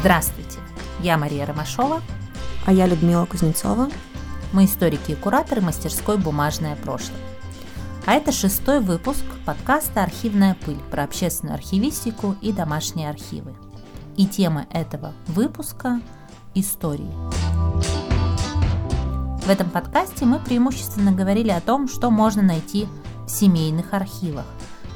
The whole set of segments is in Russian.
Здравствуйте, я Мария Ромашова. А я Людмила Кузнецова. Мы историки и кураторы мастерской «Бумажное прошлое». А это шестой выпуск подкаста «Архивная пыль» про общественную архивистику и домашние архивы. И тема этого выпуска – истории. В этом подкасте мы преимущественно говорили о том, что можно найти семейных архивах,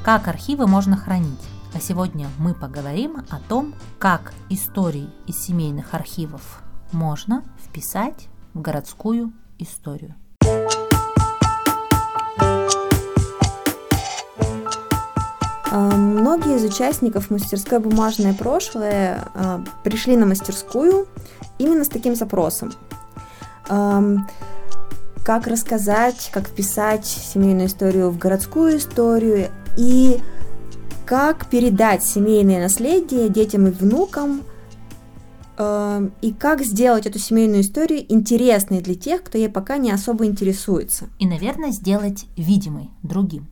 как архивы можно хранить. А сегодня мы поговорим о том, как истории из семейных архивов можно вписать в городскую историю. А, многие из участников мастерской «Бумажное прошлое» а, пришли на мастерскую именно с таким запросом. Как рассказать, как вписать семейную историю в городскую историю и как передать семейное наследие детям и внукам и как сделать эту семейную историю интересной для тех, кто ей пока не особо интересуется. И, наверное, сделать видимой другим.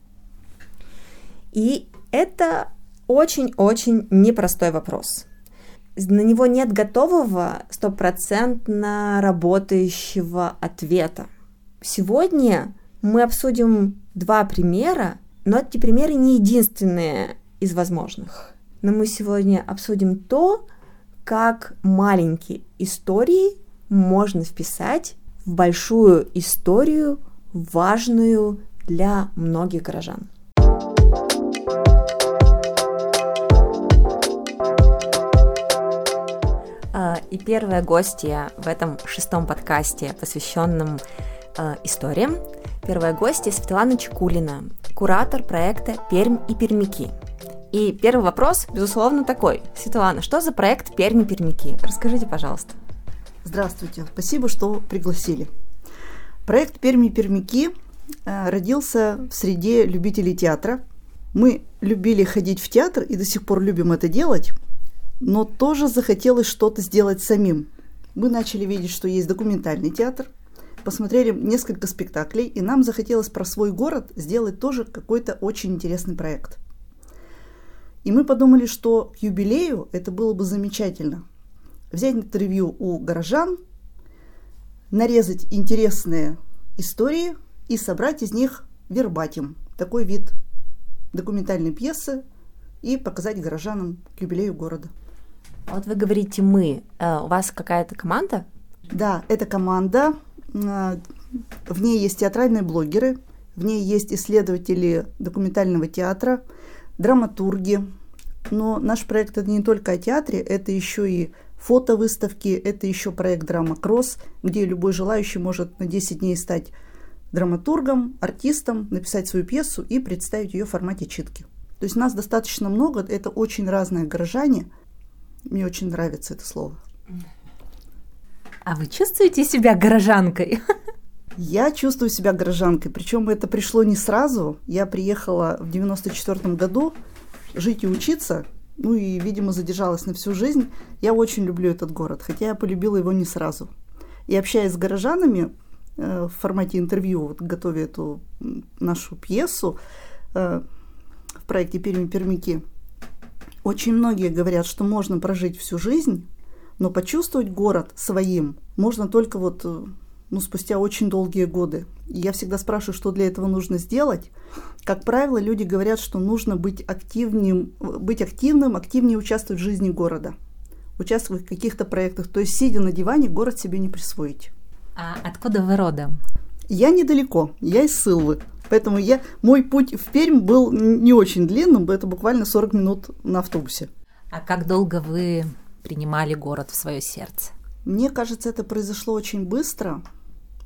И это очень-очень непростой вопрос. На него нет готового стопроцентно работающего ответа. Сегодня мы обсудим два примера, но эти примеры не единственные из возможных. Но мы сегодня обсудим то, как маленькие истории можно вписать в большую историю, важную для многих горожан. А, и первая гостья в этом шестом подкасте, посвященном э, историям, первая гостья Светлана Чекулина, куратор проекта «Пермь и пермяки». И первый вопрос, безусловно, такой. Светлана, что за проект «Перми-пермяки»? Расскажите, пожалуйста. Здравствуйте, спасибо, что пригласили. Проект «Перми-пермяки» э, родился в среде любителей театра. Мы любили ходить в театр и до сих пор любим это делать, но тоже захотелось что-то сделать самим. Мы начали видеть, что есть документальный театр, посмотрели несколько спектаклей, и нам захотелось про свой город сделать тоже какой-то очень интересный проект. И мы подумали, что к юбилею это было бы замечательно. Взять интервью у горожан, нарезать интересные истории и собрать из них вербатим, такой вид документальной пьесы, и показать горожанам к юбилею города. Вот вы говорите «мы». Э, у вас какая-то команда? Да, это команда. Э, в ней есть театральные блогеры, в ней есть исследователи документального театра, драматурги. Но наш проект это не только о театре, это еще и фотовыставки, это еще проект «Драма Кросс», где любой желающий может на 10 дней стать драматургом, артистом, написать свою пьесу и представить ее в формате читки. То есть нас достаточно много, это очень разные горожане – мне очень нравится это слово. А вы чувствуете себя горожанкой? Я чувствую себя горожанкой, причем это пришло не сразу. Я приехала в 94 году жить и учиться, ну и, видимо, задержалась на всю жизнь. Я очень люблю этот город, хотя я полюбила его не сразу. И общаясь с горожанами э, в формате интервью, вот, готовя эту нашу пьесу э, в проекте «Перми-пермяки», очень многие говорят, что можно прожить всю жизнь, но почувствовать город своим можно только вот э, ну, спустя очень долгие годы. И я всегда спрашиваю, что для этого нужно сделать. Как правило, люди говорят, что нужно быть активным, быть активным, активнее участвовать в жизни города, участвовать в каких-то проектах. То есть, сидя на диване, город себе не присвоить. А откуда вы родом? Я недалеко, я из Сылвы. Поэтому я, мой путь в Пермь был не очень длинным, это буквально 40 минут на автобусе. А как долго вы принимали город в свое сердце? Мне кажется, это произошло очень быстро,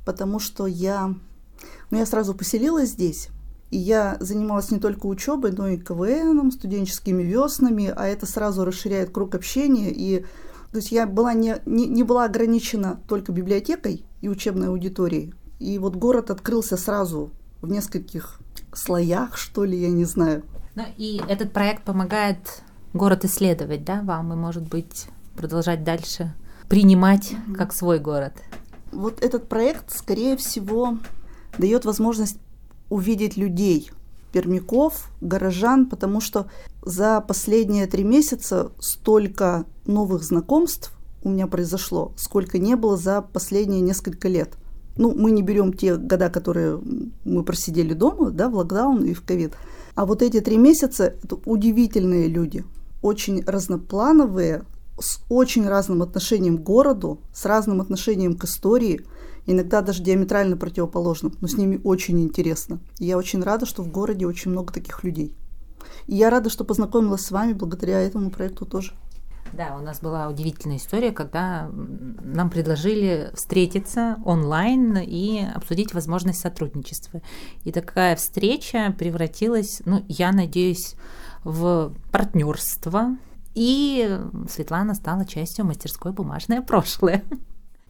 потому что я, ну, я сразу поселилась здесь, и я занималась не только учебой, но и КВНом, студенческими веснами, а это сразу расширяет круг общения. И, то есть я была не, не, не была ограничена только библиотекой и учебной аудиторией. И вот город открылся сразу в нескольких слоях, что ли, я не знаю. Ну и этот проект помогает город исследовать, да, вам и, может быть, продолжать дальше принимать mm-hmm. как свой город. Вот этот проект, скорее всего, дает возможность увидеть людей, пермяков, горожан, потому что за последние три месяца столько новых знакомств у меня произошло, сколько не было за последние несколько лет. Ну, мы не берем те года, которые мы просидели дома, да, в локдаун и в ковид. А вот эти три месяца – это удивительные люди, очень разноплановые, с очень разным отношением к городу, с разным отношением к истории, иногда даже диаметрально противоположным, но с ними очень интересно. И я очень рада, что в городе очень много таких людей. И я рада, что познакомилась с вами благодаря этому проекту тоже. Да, у нас была удивительная история, когда нам предложили встретиться онлайн и обсудить возможность сотрудничества. И такая встреча превратилась, ну, я надеюсь, в партнерство. И Светлана стала частью мастерской «Бумажное прошлое».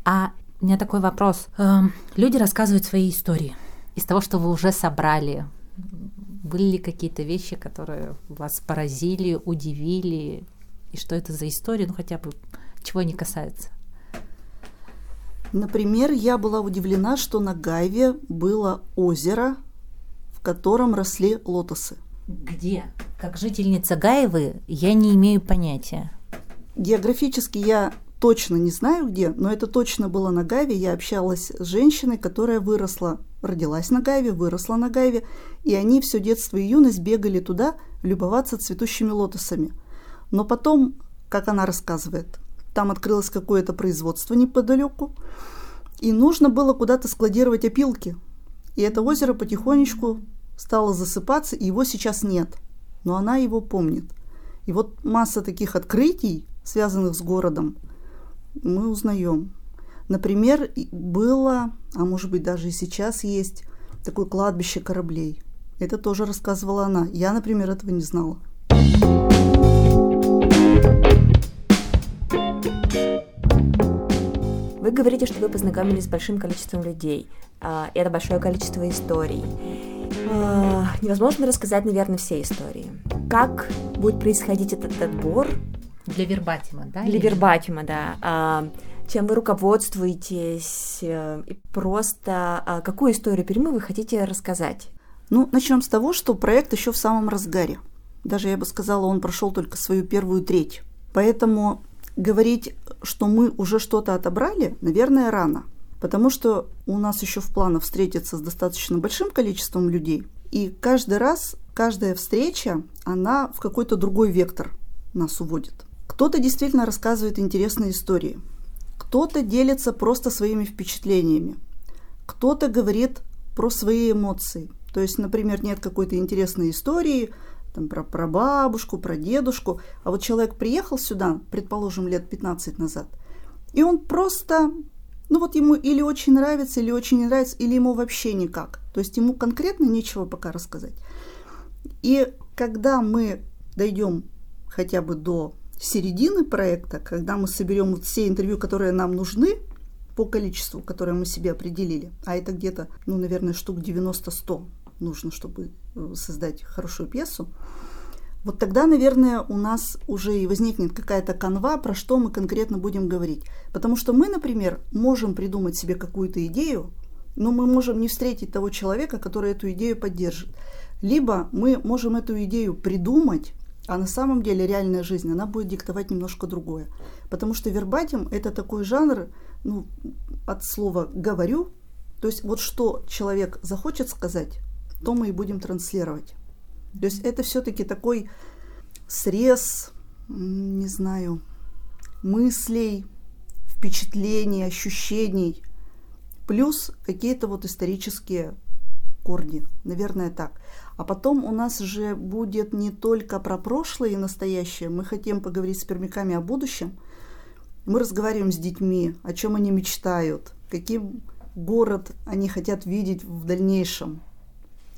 А у меня такой вопрос. Эм, люди рассказывают свои истории из того, что вы уже собрали. Были ли какие-то вещи, которые вас поразили, удивили, и что это за история, ну хотя бы чего они касаются. Например, я была удивлена, что на Гайве было озеро, в котором росли лотосы. Где? Как жительница Гаевы я не имею понятия. Географически я точно не знаю где, но это точно было на Гайве. Я общалась с женщиной, которая выросла, родилась на Гайве, выросла на Гайве, и они все детство и юность бегали туда любоваться цветущими лотосами – но потом, как она рассказывает, там открылось какое-то производство неподалеку, и нужно было куда-то складировать опилки. И это озеро потихонечку стало засыпаться, и его сейчас нет. Но она его помнит. И вот масса таких открытий, связанных с городом, мы узнаем. Например, было, а может быть даже и сейчас есть, такое кладбище кораблей. Это тоже рассказывала она. Я, например, этого не знала. Вы говорите, что вы познакомились с большим количеством людей. А, это большое количество историй. А, невозможно рассказать, наверное, все истории. Как будет происходить этот отбор? Для вербатима, да? Для вербатима, да. А, чем вы руководствуетесь? Э, и просто какую историю Пермы вы хотите рассказать? Ну, начнем с того, что проект еще в самом разгаре. Даже я бы сказала, он прошел только свою первую треть. Поэтому говорить, что мы уже что-то отобрали, наверное, рано. Потому что у нас еще в планах встретиться с достаточно большим количеством людей. И каждый раз, каждая встреча, она в какой-то другой вектор нас уводит. Кто-то действительно рассказывает интересные истории. Кто-то делится просто своими впечатлениями. Кто-то говорит про свои эмоции. То есть, например, нет какой-то интересной истории, там, про прабабушку, про дедушку. А вот человек приехал сюда, предположим, лет 15 назад, и он просто, ну вот ему или очень нравится, или очень не нравится, или ему вообще никак. То есть ему конкретно нечего пока рассказать. И когда мы дойдем хотя бы до середины проекта, когда мы соберем все интервью, которые нам нужны, по количеству, которое мы себе определили, а это где-то, ну, наверное, штук 90-100 нужно, чтобы э, создать хорошую пьесу, вот тогда, наверное, у нас уже и возникнет какая-то канва, про что мы конкретно будем говорить. Потому что мы, например, можем придумать себе какую-то идею, но мы можем не встретить того человека, который эту идею поддержит. Либо мы можем эту идею придумать, а на самом деле реальная жизнь, она будет диктовать немножко другое. Потому что вербатим – это такой жанр, ну, от слова «говорю», то есть вот что человек захочет сказать, то мы и будем транслировать. То есть это все-таки такой срез, не знаю, мыслей, впечатлений, ощущений, плюс какие-то вот исторические корни, наверное, так. А потом у нас же будет не только про прошлое и настоящее, мы хотим поговорить с пермяками о будущем. Мы разговариваем с детьми, о чем они мечтают, каким город они хотят видеть в дальнейшем,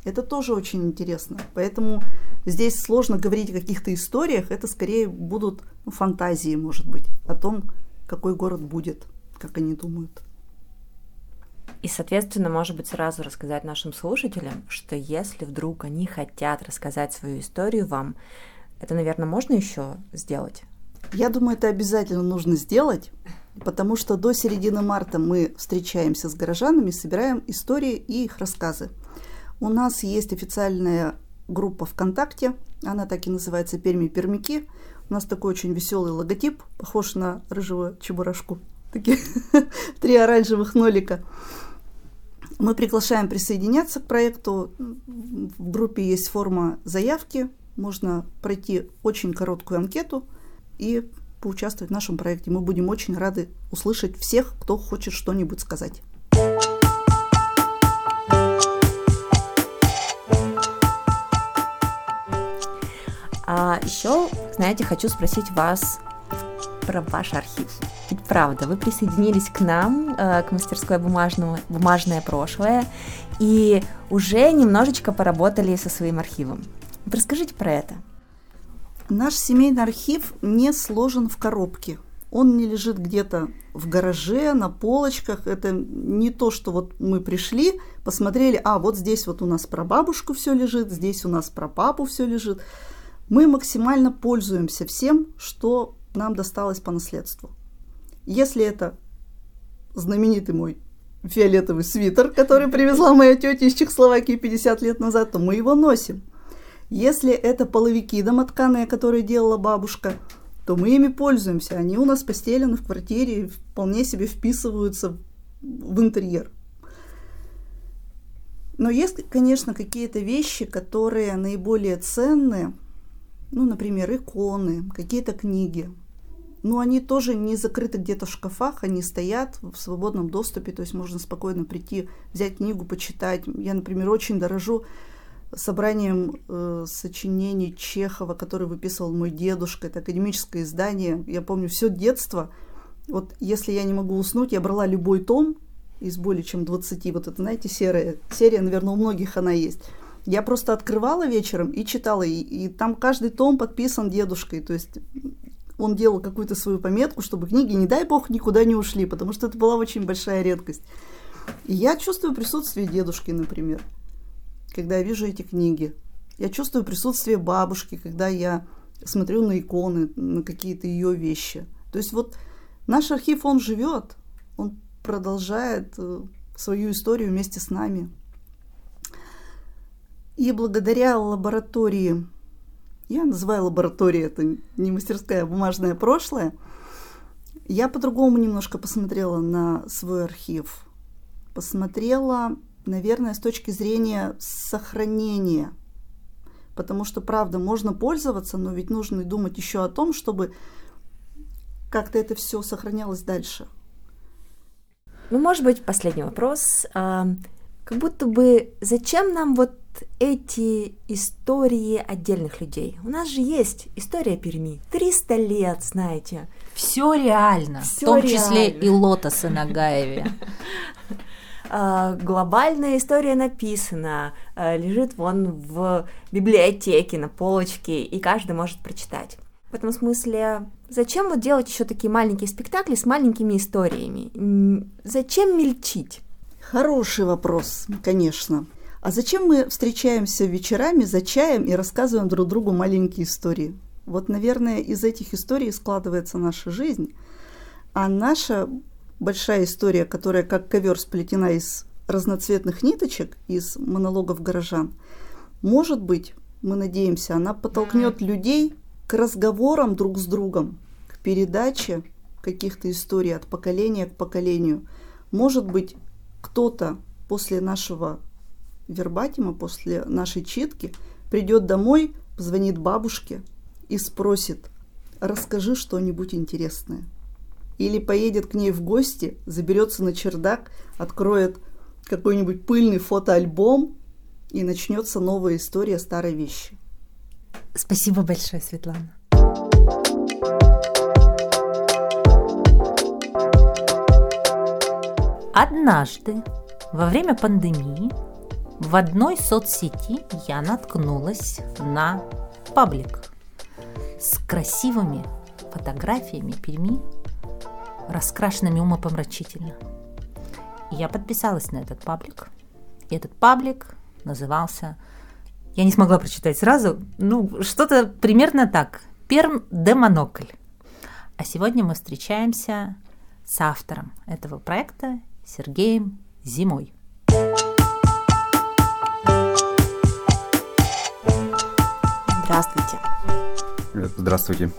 это тоже очень интересно. Поэтому здесь сложно говорить о каких-то историях. Это скорее будут ну, фантазии, может быть, о том, какой город будет, как они думают. И, соответственно, может быть, сразу рассказать нашим слушателям, что если вдруг они хотят рассказать свою историю вам, это, наверное, можно еще сделать? Я думаю, это обязательно нужно сделать, потому что до середины марта мы встречаемся с горожанами, собираем истории и их рассказы. У нас есть официальная группа ВКонтакте, она так и называется «Перми Пермяки». У нас такой очень веселый логотип, похож на рыжего чебурашку. Такие три оранжевых нолика. Мы приглашаем присоединяться к проекту. В группе есть форма заявки. Можно пройти очень короткую анкету и поучаствовать в нашем проекте. Мы будем очень рады услышать всех, кто хочет что-нибудь сказать. А еще, знаете, хочу спросить вас про ваш архив. Ведь правда, вы присоединились к нам, э, к мастерской бумажного, бумажное прошлое, и уже немножечко поработали со своим архивом. Расскажите про это. Наш семейный архив не сложен в коробке. Он не лежит где-то в гараже, на полочках. Это не то, что вот мы пришли, посмотрели, а вот здесь вот у нас про бабушку все лежит, здесь у нас про папу все лежит. Мы максимально пользуемся всем, что нам досталось по наследству. Если это знаменитый мой фиолетовый свитер, который привезла моя тетя из Чехословакии 50 лет назад, то мы его носим. Если это половики домотканые, которые делала бабушка, то мы ими пользуемся. Они у нас постелены в квартире и вполне себе вписываются в интерьер. Но есть, конечно, какие-то вещи, которые наиболее ценные, ну, например, иконы, какие-то книги, но они тоже не закрыты где-то в шкафах, они стоят в свободном доступе, то есть можно спокойно прийти, взять книгу, почитать. Я, например, очень дорожу собранием э, сочинений Чехова, который выписывал мой дедушка. Это академическое издание. Я помню все детство. Вот если я не могу уснуть, я брала любой том из более чем 20. Вот это, знаете, серая серия, наверное, у многих она есть. Я просто открывала вечером и читала, и, и там каждый том подписан дедушкой. То есть он делал какую-то свою пометку, чтобы книги, не дай бог, никуда не ушли, потому что это была очень большая редкость. И я чувствую присутствие дедушки, например, когда я вижу эти книги. Я чувствую присутствие бабушки, когда я смотрю на иконы, на какие-то ее вещи. То есть вот наш архив, он живет, он продолжает э, свою историю вместе с нами. И благодаря лаборатории я называю лабораторией, это не мастерская, а бумажное прошлое. Я по-другому немножко посмотрела на свой архив. Посмотрела, наверное, с точки зрения сохранения. Потому что, правда, можно пользоваться, но ведь нужно думать еще о том, чтобы как-то это все сохранялось дальше. Ну, может быть, последний вопрос. А, как будто бы зачем нам вот эти истории отдельных людей. У нас же есть история Перми. 300 лет, знаете. Все реально, Всё в том реально. числе и лотосы на Гаеве. А, глобальная история написана, а, лежит вон в библиотеке на полочке, и каждый может прочитать. В этом смысле, зачем вот делать еще такие маленькие спектакли с маленькими историями? Зачем мельчить? Хороший вопрос, конечно. А зачем мы встречаемся вечерами за чаем и рассказываем друг другу маленькие истории? Вот, наверное, из этих историй складывается наша жизнь. А наша большая история, которая как ковер сплетена из разноцветных ниточек, из монологов горожан, может быть, мы надеемся, она подтолкнет людей к разговорам друг с другом, к передаче каких-то историй от поколения к поколению. Может быть, кто-то после нашего вербатима после нашей читки придет домой, позвонит бабушке и спросит, расскажи что-нибудь интересное. Или поедет к ней в гости, заберется на чердак, откроет какой-нибудь пыльный фотоальбом, и начнется новая история старой вещи. Спасибо большое, Светлана. Однажды во время пандемии в одной соцсети я наткнулась на паблик с красивыми фотографиями Перми, раскрашенными умопомрачительно. Я подписалась на этот паблик. И этот паблик назывался... Я не смогла прочитать сразу. Ну, что-то примерно так. Перм де Монокль. А сегодня мы встречаемся с автором этого проекта Сергеем Зимой. Здравствуйте. Здравствуйте.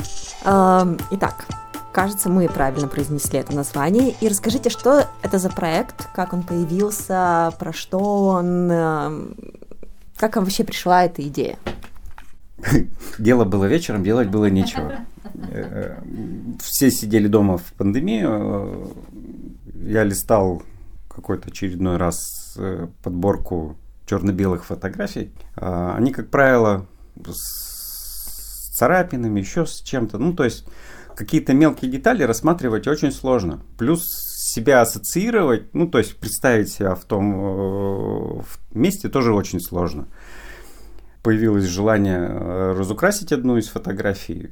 Эм, итак, кажется, мы правильно произнесли это название. И расскажите, что это за проект, как он появился, про что он, эм, как вам вообще пришла эта идея? Дело было вечером, делать было нечего. Э, все сидели дома в пандемию. Я листал какой-то очередной раз э, подборку черно-белых фотографий. А, они, как правило, с царапинами, еще с чем-то. Ну, то есть какие-то мелкие детали рассматривать очень сложно. Плюс себя ассоциировать, ну, то есть представить себя в том э, в месте тоже очень сложно. Появилось желание э, разукрасить одну из фотографий,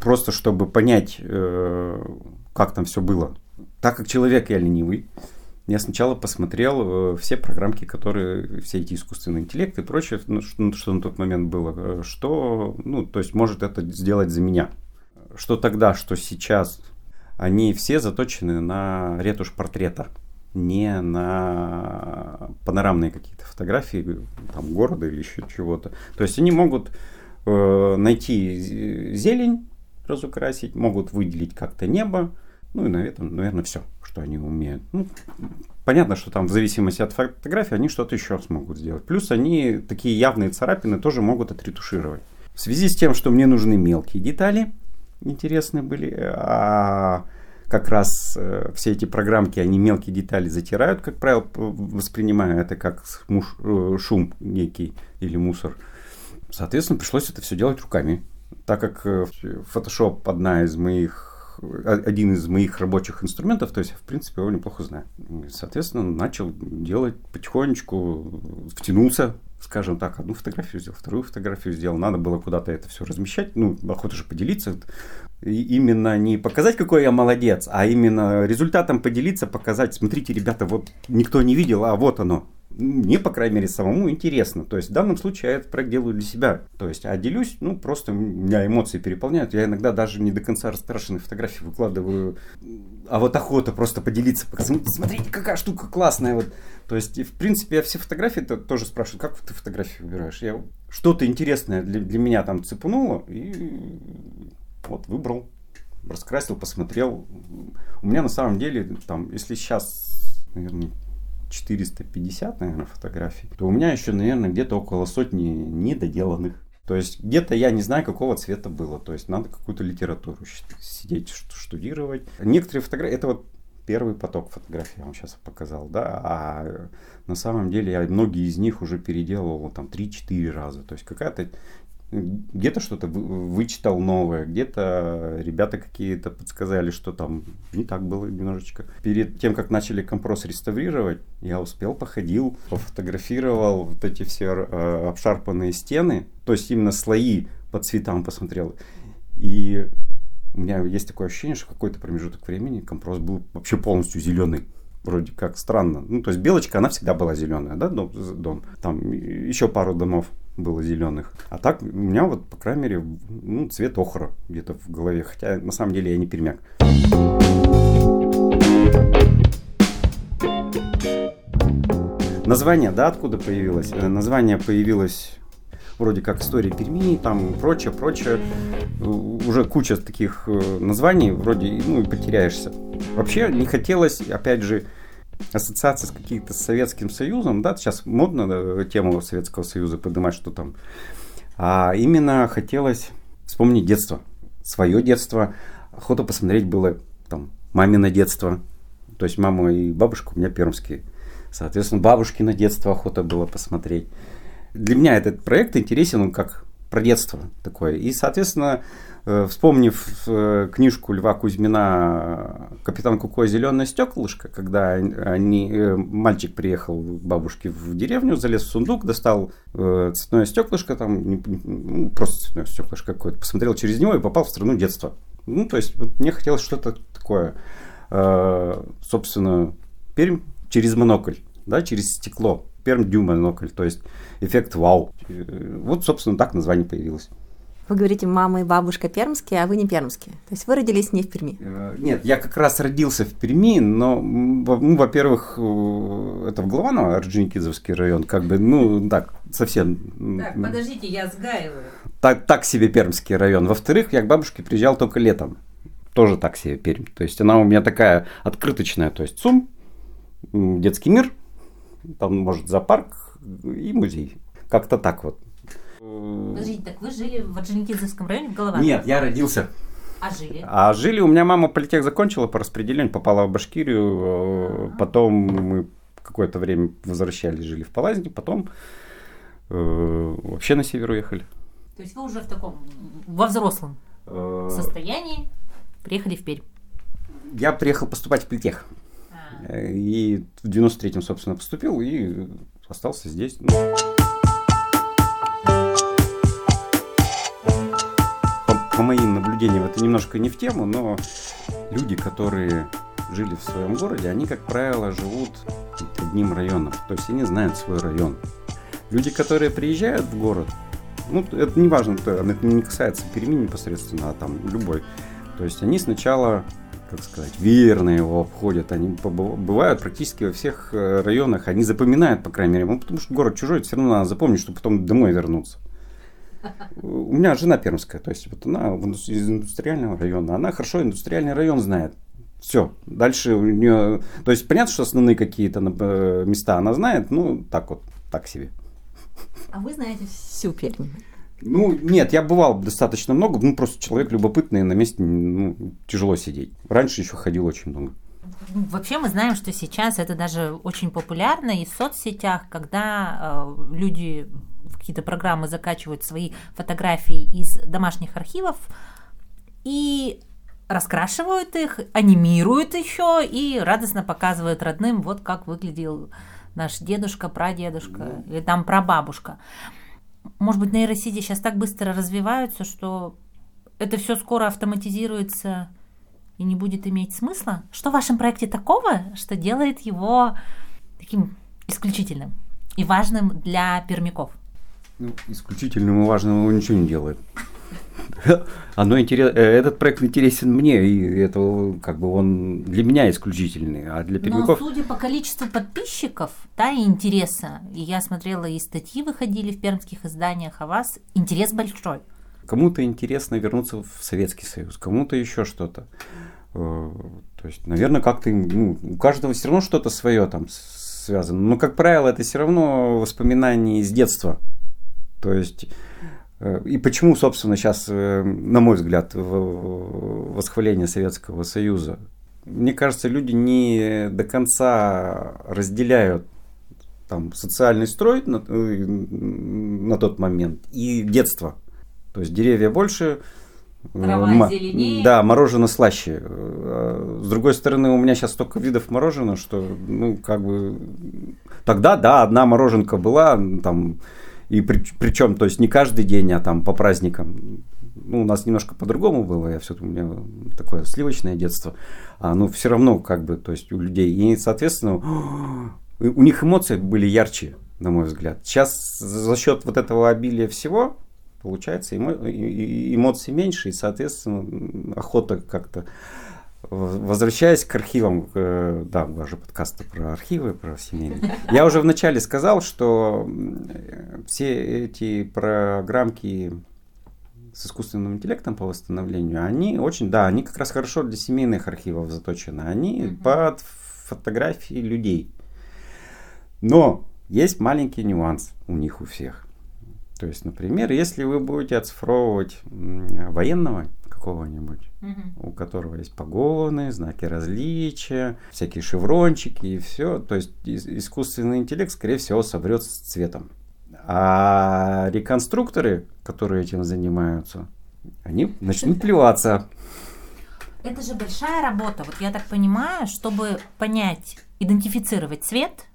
просто чтобы понять, э, как там все было. Так как человек я ленивый, я сначала посмотрел все программки, которые, все эти искусственные интеллекты и прочее, ну, что, что на тот момент было, что, ну, то есть может это сделать за меня что тогда, что сейчас, они все заточены на ретушь портрета, не на панорамные какие-то фотографии там, города или еще чего-то. То есть они могут э, найти зелень, разукрасить, могут выделить как-то небо, ну и на этом, наверное, все, что они умеют. Ну, понятно, что там в зависимости от фотографии они что-то еще смогут сделать. Плюс они такие явные царапины тоже могут отретушировать. В связи с тем, что мне нужны мелкие детали, интересные были, а как раз э, все эти программки, они мелкие детали затирают, как правило, воспринимая это как муш, э, шум некий или мусор. Соответственно, пришлось это все делать руками. Так как э, Photoshop одна из моих один из моих рабочих инструментов, то есть, в принципе, его неплохо знаю. Соответственно, начал делать потихонечку, втянулся скажем так, одну фотографию сделал, вторую фотографию сделал, надо было куда-то это все размещать, ну, охота же поделиться. И именно не показать, какой я молодец, а именно результатом поделиться, показать, смотрите, ребята, вот никто не видел, а вот оно. Мне, по крайней мере, самому интересно. То есть, в данном случае я этот проект делаю для себя. То есть, а делюсь, ну, просто меня эмоции переполняют. Я иногда даже не до конца раскрашенные фотографии выкладываю. А вот охота просто поделиться. Смотрите, какая штука классная. Вот то есть, в принципе, я все фотографии -то тоже спрашиваю, как ты фотографии выбираешь? Я что-то интересное для, для меня там цепануло и вот выбрал, раскрасил, посмотрел. У меня на самом деле, там, если сейчас, наверное, 450, наверное, фотографий, то у меня еще, наверное, где-то около сотни недоделанных. То есть где-то я не знаю, какого цвета было. То есть надо какую-то литературу сидеть, штудировать. Некоторые фотографии, это вот первый поток фотографий я вам сейчас показал, да, а на самом деле я многие из них уже переделывал там 3-4 раза. То есть какая-то где-то что-то вычитал новое, где-то ребята какие-то подсказали, что там не так было немножечко. Перед тем, как начали компрос реставрировать, я успел, походил, пофотографировал вот эти все э, обшарпанные стены, то есть именно слои по цветам посмотрел. И у меня есть такое ощущение, что какой-то промежуток времени компрос был вообще полностью зеленый. Вроде как странно. Ну, то есть белочка, она всегда была зеленая, да, дом, дом. Там еще пару домов было зеленых. А так у меня вот, по крайней мере, ну, цвет охра где-то в голове. Хотя на самом деле я не пермяк. Название, да, откуда появилось? Э, название появилось вроде как история Перми, там прочее, прочее. Уже куча таких э, названий, вроде, ну и потеряешься. Вообще не хотелось, опять же, ассоциация с каким-то Советским Союзом, да, сейчас модно тему Советского Союза поднимать, что там. А именно хотелось вспомнить детство, свое детство. Охота посмотреть было там мамино детство, то есть мама и бабушка у меня пермские. Соответственно, бабушкино детство охота было посмотреть для меня этот проект интересен, он как про детство такое. И, соответственно, э, вспомнив э, книжку Льва Кузьмина «Капитан Куко. Зеленое стеклышко», когда они, э, мальчик приехал к бабушке в деревню, залез в сундук, достал цветное стеклышко, там, ну, просто цветное стеклышко какое-то, посмотрел через него и попал в страну детства. Ну, то есть, вот мне хотелось что-то такое, собственно, Пермь через монокль, да, через стекло. Пермь Дю монокль, то есть эффект вау. Вот, собственно, так название появилось. Вы говорите, мама и бабушка пермские, а вы не пермские. То есть вы родились не в Перми? Э, нет, я как раз родился в Перми, но, ну, во-первых, э, это в Голованово, Орджоникидзевский район, как бы, ну, так, совсем. Так, подождите, я сгаиваю. так, так себе пермский район. Во-вторых, я к бабушке приезжал только летом. Тоже так себе Пермь. То есть она у меня такая открыточная. То есть ЦУМ, детский мир, там, может, зоопарк и музей. Как-то так вот. Подождите, так вы жили в Орджоникидзевском районе в Голове? Нет, я родился. А жили? А жили, у меня мама политех закончила по распределению, попала в Башкирию, э, потом мы какое-то время возвращались, жили в Палазне, потом э, вообще на север уехали. То есть вы уже в таком, во взрослом Э, состоянии приехали в Пермь? Я приехал поступать в политех. И в 93-м, собственно, поступил и остался здесь. По, по моим наблюдениям, это немножко не в тему, но люди, которые жили в своем городе, они, как правило, живут одним районом. То есть они знают свой район. Люди, которые приезжают в город, ну, это не важно, это не касается Перми непосредственно, а там любой. То есть они сначала как сказать, верно его обходят. Они бывают практически во всех э, районах. Они запоминают, по крайней мере. Ну, потому что город чужой, все равно надо запомнить, чтобы потом домой вернуться. У меня жена пермская, то есть вот она из индустриального района. Она хорошо индустриальный район знает. Все. Дальше у нее... То есть понятно, что основные какие-то э, места она знает, ну, так вот, так себе. А вы знаете всю Пермь. Ну, нет, я бывал достаточно много, ну, просто человек любопытный, на месте ну, тяжело сидеть. Раньше еще ходил очень много. Ну, Вообще мы знаем, что сейчас это даже очень популярно и в соцсетях, когда э, люди в какие-то программы закачивают свои фотографии из домашних архивов и раскрашивают их, анимируют еще и радостно показывают родным, вот как выглядел наш дедушка, прадедушка или там прабабушка. Может быть, нейросети сейчас так быстро развиваются, что это все скоро автоматизируется и не будет иметь смысла? Что в вашем проекте такого, что делает его таким исключительным и важным для пермяков? Ну, исключительным и важным его ничего не делает. Оно интерес... э, Этот проект интересен мне, и это как бы он для меня исключительный, а для Но пермяков... судя по количеству подписчиков, да, и интереса, и я смотрела, и статьи выходили в пермских изданиях о вас, интерес большой. Кому-то интересно вернуться в Советский Союз, кому-то еще что-то. Э, То есть, наверное, как-то ну, у каждого все равно что-то свое там связано. Но, как правило, это все равно воспоминания из детства. То есть, и почему, собственно, сейчас, на мой взгляд, восхваление Советского Союза? Мне кажется, люди не до конца разделяют там социальный строй на, э, на тот момент и детство. То есть деревья больше, э, Трава зеленее. Да, мороженое слаще. Э, С другой стороны, у меня сейчас столько видов мороженого, что, ну, как бы... Тогда, да, одна мороженка была, там, и причем, то есть не каждый день, а там по праздникам. Ну, у нас немножко по-другому было, я все у меня такое сливочное детство. А, ну, все равно, как бы, то есть у людей. И, соответственно, у них эмоции были ярче, на мой взгляд. Сейчас за счет вот этого обилия всего, получается, эмо- и- и- эмоций меньше, и, соответственно, охота как-то Возвращаясь к архивам, да, даже подкаста про архивы, про семейные. Я уже вначале сказал, что все эти программки с искусственным интеллектом по восстановлению, они очень, да, они как раз хорошо для семейных архивов заточены. Они Мгм. под фотографии людей. Но есть маленький нюанс у них у всех. То есть, например, если вы будете оцифровывать военного какого-нибудь, у которого есть погоны, знаки различия, всякие шеврончики и все. То есть ис- искусственный интеллект, скорее всего, соврет с цветом. А реконструкторы, которые этим занимаются, они начнут плеваться. Это же большая работа. Вот я так понимаю, чтобы понять, идентифицировать цвет,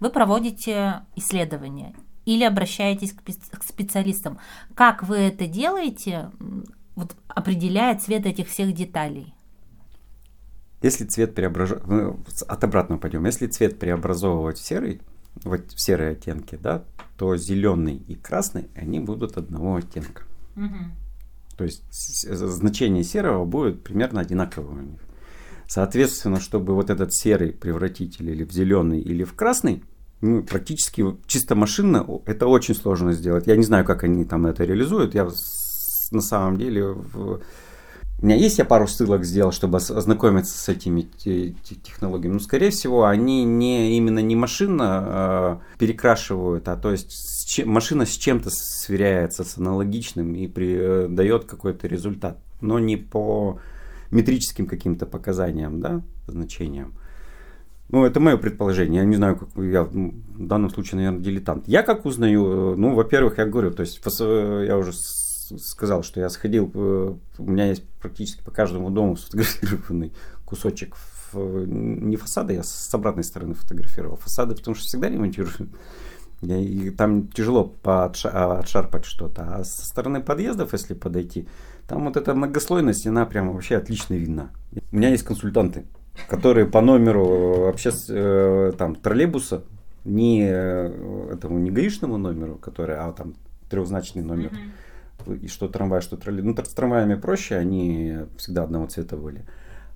вы проводите исследования или обращаетесь к спец- к специалистам. Как вы это делаете, вот, определяя цвет этих всех деталей? Если цвет преображать... От обратного пойдем. Если цвет преобразовывать в серый, вот в серые оттенки, да, то зеленый и красный, они будут одного оттенка. То есть с- значение серого будет примерно одинаковое у них. Соответственно, чтобы вот этот серый превратить или в зеленый, или в красный, ну, практически чисто машинно это очень сложно сделать. Я не знаю, как они там это реализуют. Я на самом деле в... У меня есть я пару ссылок сделал, чтобы ознакомиться с этими технологиями. Но, скорее всего, они не именно не машинно э, перекрашивают, а то есть с чем, машина с чем-то сверяется с аналогичным и при, э, дает какой-то результат, но не по метрическим каким-то показаниям, да, значениям. Ну, это мое предположение. Я не знаю, как я в данном случае, наверное, дилетант. Я как узнаю, ну, во-первых, я говорю, то есть я уже сказал, что я сходил, э, у меня есть практически по каждому дому сфотографированный кусочек не фасада, я с обратной стороны фотографировал фасады, потому что всегда ремонтирую. И там тяжело поотшарпать что-то. А со стороны подъездов, если подойти, там вот эта многослойность, она прям вообще отлично видна. У меня есть консультанты, которые по номеру вообще э, там троллейбуса, не э, этому не гаишному номеру, который, а там трехзначный номер, mm-hmm. И что трамвай, что троллейбус. Ну, с трамваями проще, они всегда одного цвета были.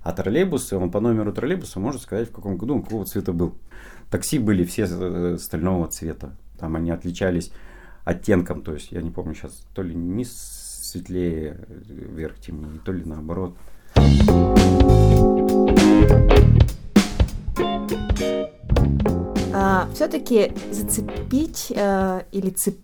А троллейбусы, он по номеру троллейбуса может сказать, в каком году он какого цвета был. Такси были все э, стального цвета. Там они отличались оттенком, то есть я не помню сейчас, то ли не светлее вверх темнее, то ли наоборот. А, все-таки зацепить а, или цеп,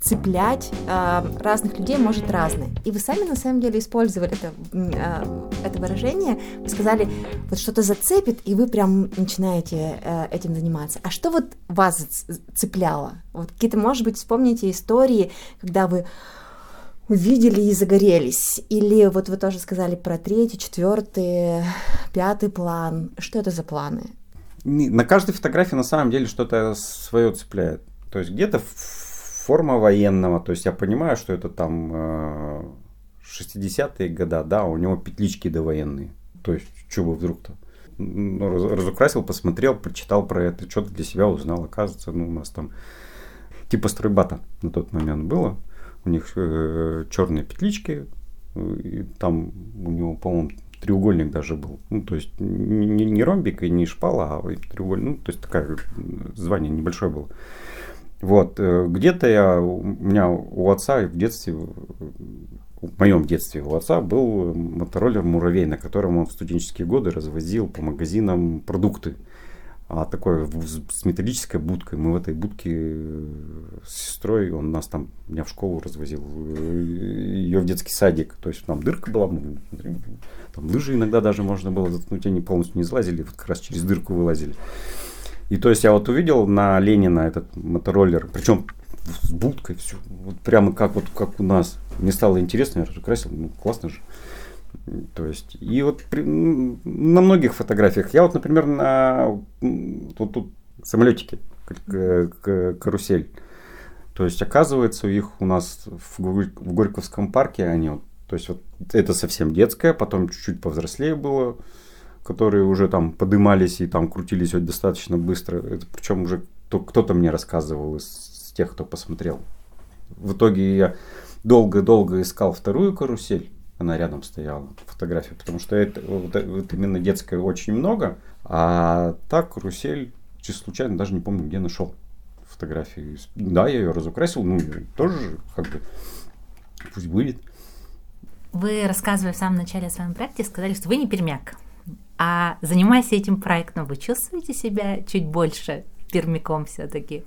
цеплять а, разных людей может разное. И вы сами на самом деле использовали это, а, это выражение. Вы сказали, вот что-то зацепит, и вы прям начинаете а, этим заниматься. А что вот вас цепляло? Вот какие-то, может быть, вспомните истории, когда вы увидели и загорелись? Или вот вы тоже сказали про третий, четвертый, пятый план. Что это за планы? На каждой фотографии на самом деле что-то свое цепляет. То есть где-то форма военного, то есть я понимаю, что это там 60-е э, года, да, у него петлички довоенные. То есть, что бы вдруг-то. Ну, разукрасил, посмотрел, прочитал про это, что-то для себя узнал. Оказывается, ну, у нас там типа стройбата на тот момент было у них э, черные петлички, и там у него, по-моему, треугольник даже был. Ну, то есть не, не ромбик и не шпала, а треугольник. Ну, то есть такое звание небольшое было. Вот, э, где-то я, у меня у отца в детстве, в моем детстве у отца был мотороллер «Муравей», на котором он в студенческие годы развозил по магазинам продукты а такой с металлической будкой. Мы в этой будке э, с сестрой, он нас там, меня в школу развозил, э, ее в детский садик. То есть там дырка была, там лыжи иногда даже можно было заткнуть, они полностью не залазили, вот как раз через дырку вылазили. И то есть я вот увидел на Ленина этот мотороллер, причем с будкой, все, вот прямо как вот как у нас. Мне стало интересно, я разукрасил, ну классно же. То есть, и вот при, на многих фотографиях, я вот, например, на вот тут самолетики, карусель. То есть, оказывается, у их у нас в, в Горьковском парке они вот, то есть, вот это совсем детское, потом чуть-чуть повзрослее было, которые уже там подымались и там крутились вот достаточно быстро. Это, причем уже кто-то мне рассказывал из, тех, кто посмотрел. В итоге я долго-долго искал вторую карусель она рядом стояла, фотография, потому что это, вот, вот именно детская очень много, а так карусель, чисто случайно, даже не помню, где нашел фотографии. Да, я ее разукрасил, ну, тоже как бы пусть будет. Вы рассказывали в самом начале о своем проекте, сказали, что вы не пермяк. А занимаясь этим проектом, вы чувствуете себя чуть больше пермяком все-таки?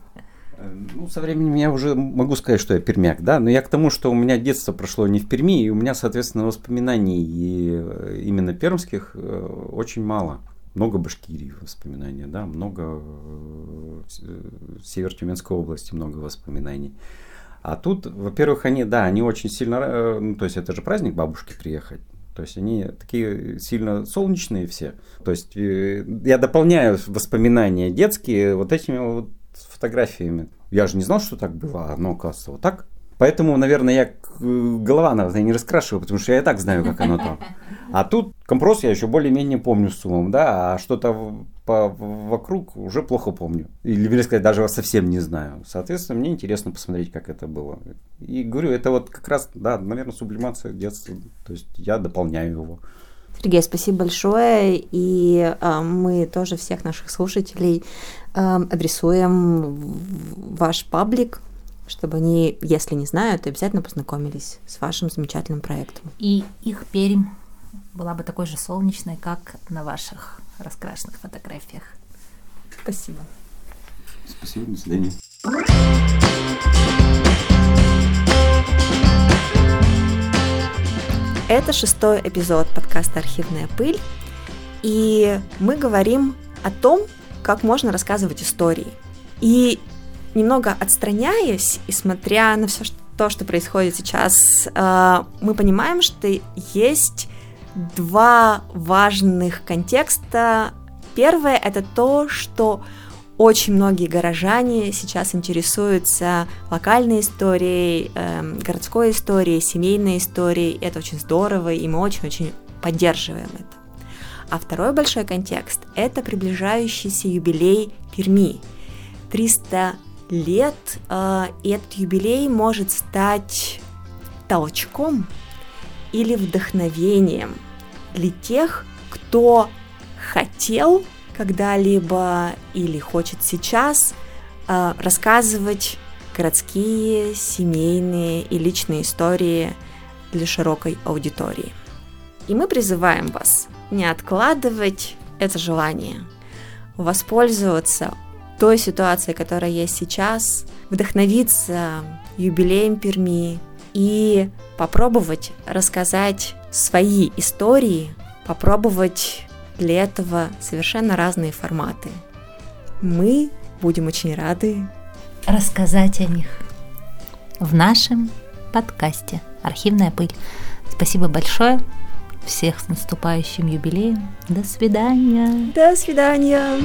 Э, ну, со временем я уже могу сказать, что я пермяк, да, но я к тому, что у меня детство прошло не в Перми, и у меня, соответственно, воспоминаний и э, именно пермских э, очень мало. Много Башкирии воспоминаний, да, много Север-Тюменской области, много воспоминаний. А тут, во-первых, они, да, они очень сильно, ну, то есть это же праздник бабушки приехать, то есть они такие сильно солнечные все. То есть я дополняю воспоминания детские вот этими вот фотографиями. Я же не знал, что так было, а оно, оказывается, вот так. Поэтому, наверное, я голова, наверное, не раскрашиваю, потому что я и так знаю, как оно там. А тут компрос я еще более-менее помню с умом, да, а что-то по, вокруг уже плохо помню. Или, вернее сказать, даже совсем не знаю. Соответственно, мне интересно посмотреть, как это было. И говорю, это вот как раз, да, наверное, сублимация детства. То есть я дополняю его. Сергей, спасибо большое. И э, мы тоже всех наших слушателей э, адресуем ваш паблик, чтобы они, если не знают, то обязательно познакомились с вашим замечательным проектом. И их Пермь была бы такой же солнечной, как на ваших раскрашенных фотографиях. Спасибо. Спасибо, до свидания. Это шестой эпизод подкаста «Архивная пыль», и мы говорим о том, как можно рассказывать истории. И немного отстраняясь и смотря на все то, что происходит сейчас, э, мы понимаем, что есть два важных контекста. Первое — это то, что очень многие горожане сейчас интересуются локальной историей, э, городской историей, семейной историей. Это очень здорово, и мы очень-очень поддерживаем это. А второй большой контекст – это приближающийся юбилей Перми. 300 лет, э, и этот юбилей может стать толчком или вдохновением для тех, кто хотел когда-либо или хочет сейчас э, рассказывать городские, семейные и личные истории для широкой аудитории. И мы призываем вас не откладывать это желание, воспользоваться той ситуацией, которая есть сейчас, вдохновиться юбилеем Перми и попробовать рассказать свои истории, попробовать для этого совершенно разные форматы. Мы будем очень рады рассказать о них в нашем подкасте «Архивная пыль». Спасибо большое. Всех с наступающим юбилеем. До свидания. До свидания.